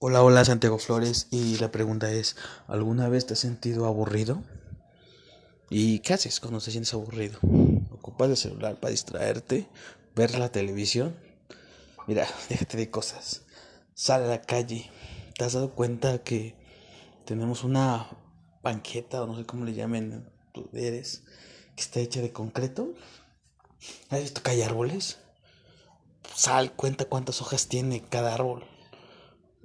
Hola, hola Santiago Flores y la pregunta es, ¿alguna vez te has sentido aburrido? ¿Y qué haces cuando te sientes aburrido? ¿Ocupas el celular para distraerte? ¿Ver la televisión? Mira, déjate de cosas. Sal a la calle. ¿Te has dado cuenta que tenemos una banqueta o no sé cómo le llamen tú eres que está hecha de concreto? ¿Has visto que hay árboles? Sal, cuenta cuántas hojas tiene cada árbol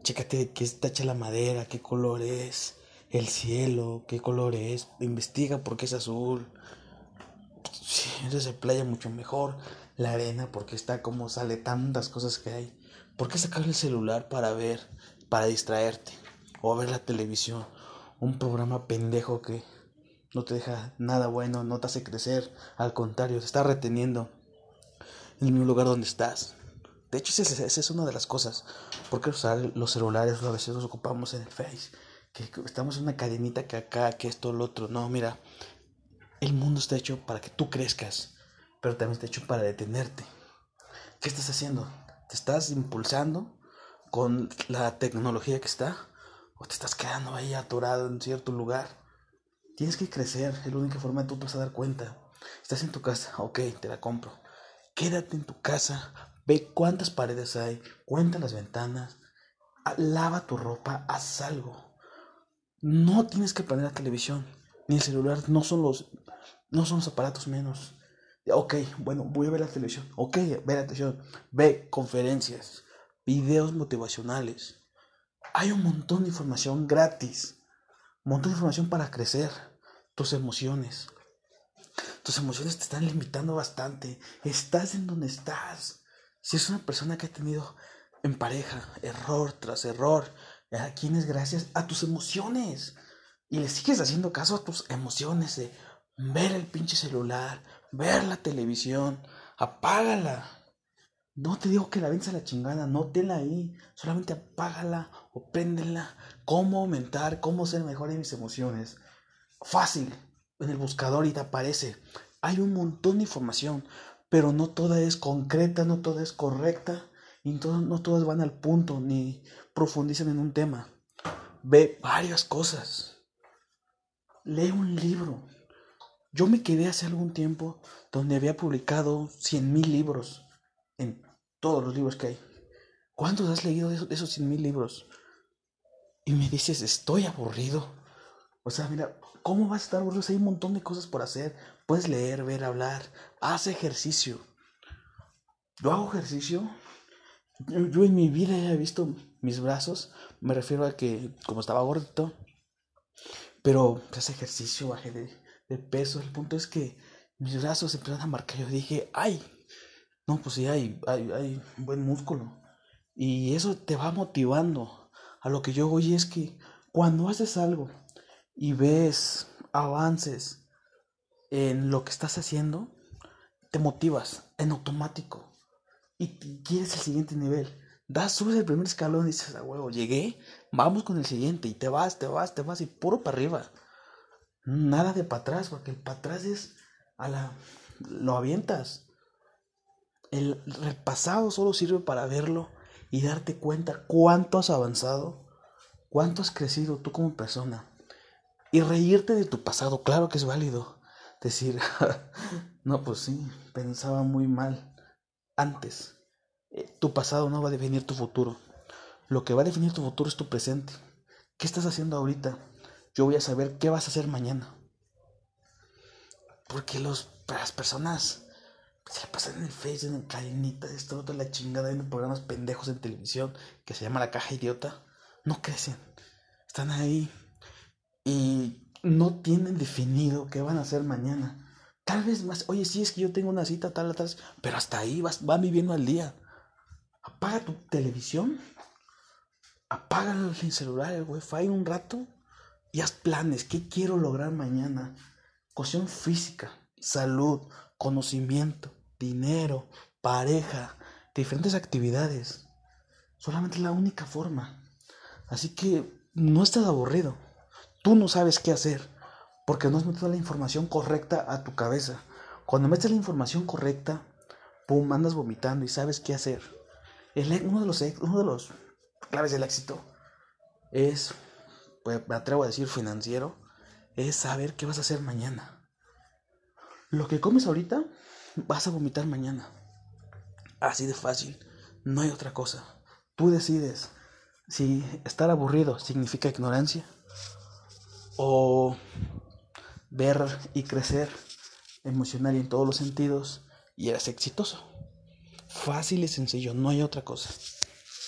Chécate de qué está hecha la madera, qué color es, el cielo, qué color es. Investiga por qué es azul. Sí, entonces playa mucho mejor. La arena, porque está como sale tantas cosas que hay. ¿Por qué sacar el celular para ver, para distraerte? O ver la televisión. Un programa pendejo que no te deja nada bueno, no te hace crecer. Al contrario, te está reteniendo en el mismo lugar donde estás. De hecho, esa, es una de las cosas. ¿Por qué usar los celulares a veces los ocupamos en el Face? Que estamos en una cadenita que acá, que esto, lo otro. No, mira, el mundo está hecho para que tú crezcas, pero también está hecho para detenerte. ¿Qué estás haciendo? ¿Te estás impulsando con la tecnología que está? ¿O te estás quedando ahí atorado en cierto lugar? Tienes que crecer, es la única forma de tú te vas a dar cuenta. Estás en tu casa, ok, te la compro. Quédate en tu casa, Ve cuántas paredes hay, cuenta las ventanas, lava tu ropa, haz algo. No tienes que prender la televisión, ni el celular, no son los, no son aparatos menos. Ok, bueno, voy a ver la televisión. Ok, ve la televisión, ve conferencias, videos motivacionales. Hay un montón de información gratis, un montón de información para crecer tus emociones. Tus emociones te están limitando bastante. Estás en donde estás. Si es una persona que ha tenido en pareja error tras error, ¿a quién es gracias? A tus emociones. Y le sigues haciendo caso a tus emociones de ver el pinche celular, ver la televisión, apágala. No te digo que la venza la chingada, no tenla ahí, solamente apágala o préndela. ¿Cómo aumentar, cómo ser mejor en mis emociones? Fácil, en el buscador y te aparece. Hay un montón de información pero no toda es concreta, no toda es correcta y no todas van al punto ni profundizan en un tema. Ve varias cosas. Lee un libro. Yo me quedé hace algún tiempo donde había publicado cien mil libros en todos los libros que hay. ¿Cuántos has leído de esos cien mil libros? Y me dices, estoy aburrido. O sea, mira, ¿cómo vas a estar aburrido? hay un montón de cosas por hacer. Puedes leer, ver, hablar. Haz ejercicio. Yo hago ejercicio. Yo, en mi vida he visto mis brazos. Me refiero a que como estaba gordito. Pero hace ejercicio, bajé de, peso. El punto es que mis brazos empezaron a marcar. Yo dije, ay, no, pues sí, hay, hay, hay buen músculo. Y eso te va motivando. A lo que yo voy es que cuando haces algo y ves avances en lo que estás haciendo, te motivas en automático y quieres el siguiente nivel. Das, subes el primer escalón y dices, a huevo, llegué, vamos con el siguiente y te vas, te vas, te vas y puro para arriba. Nada de para atrás, porque el para atrás es a la... lo avientas. El, el pasado solo sirve para verlo y darte cuenta cuánto has avanzado, cuánto has crecido tú como persona. Y reírte de tu pasado, claro que es válido. Decir, no, pues sí, pensaba muy mal antes. Eh, tu pasado no va a definir tu futuro. Lo que va a definir tu futuro es tu presente. ¿Qué estás haciendo ahorita? Yo voy a saber qué vas a hacer mañana. Porque los, las personas se pasan en el Face, en el cadenita, esto, toda la chingada, en programas pendejos en televisión que se llama La Caja Idiota. No crecen. Están ahí y no tienen definido qué van a hacer mañana. Tal vez más, oye, sí es que yo tengo una cita tal, tal, pero hasta ahí vas, va viviendo al día. Apaga tu televisión, apaga el celular, el wifi un rato y haz planes. ¿Qué quiero lograr mañana? Cuestión física, salud, conocimiento, dinero, pareja, diferentes actividades. Solamente la única forma. Así que no estás aburrido. Tú no sabes qué hacer porque no has metido la información correcta a tu cabeza. Cuando metes la información correcta, pum, andas vomitando y sabes qué hacer. El, uno, de los, uno de los claves del éxito es, pues me atrevo a decir financiero, es saber qué vas a hacer mañana. Lo que comes ahorita, vas a vomitar mañana. Así de fácil, no hay otra cosa. Tú decides si estar aburrido significa ignorancia o ver y crecer emocional y en todos los sentidos y eres exitoso. Fácil y sencillo, no hay otra cosa.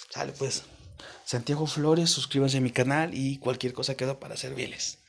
Sale pues. Santiago Flores, suscríbanse a mi canal y cualquier cosa queda para servirles.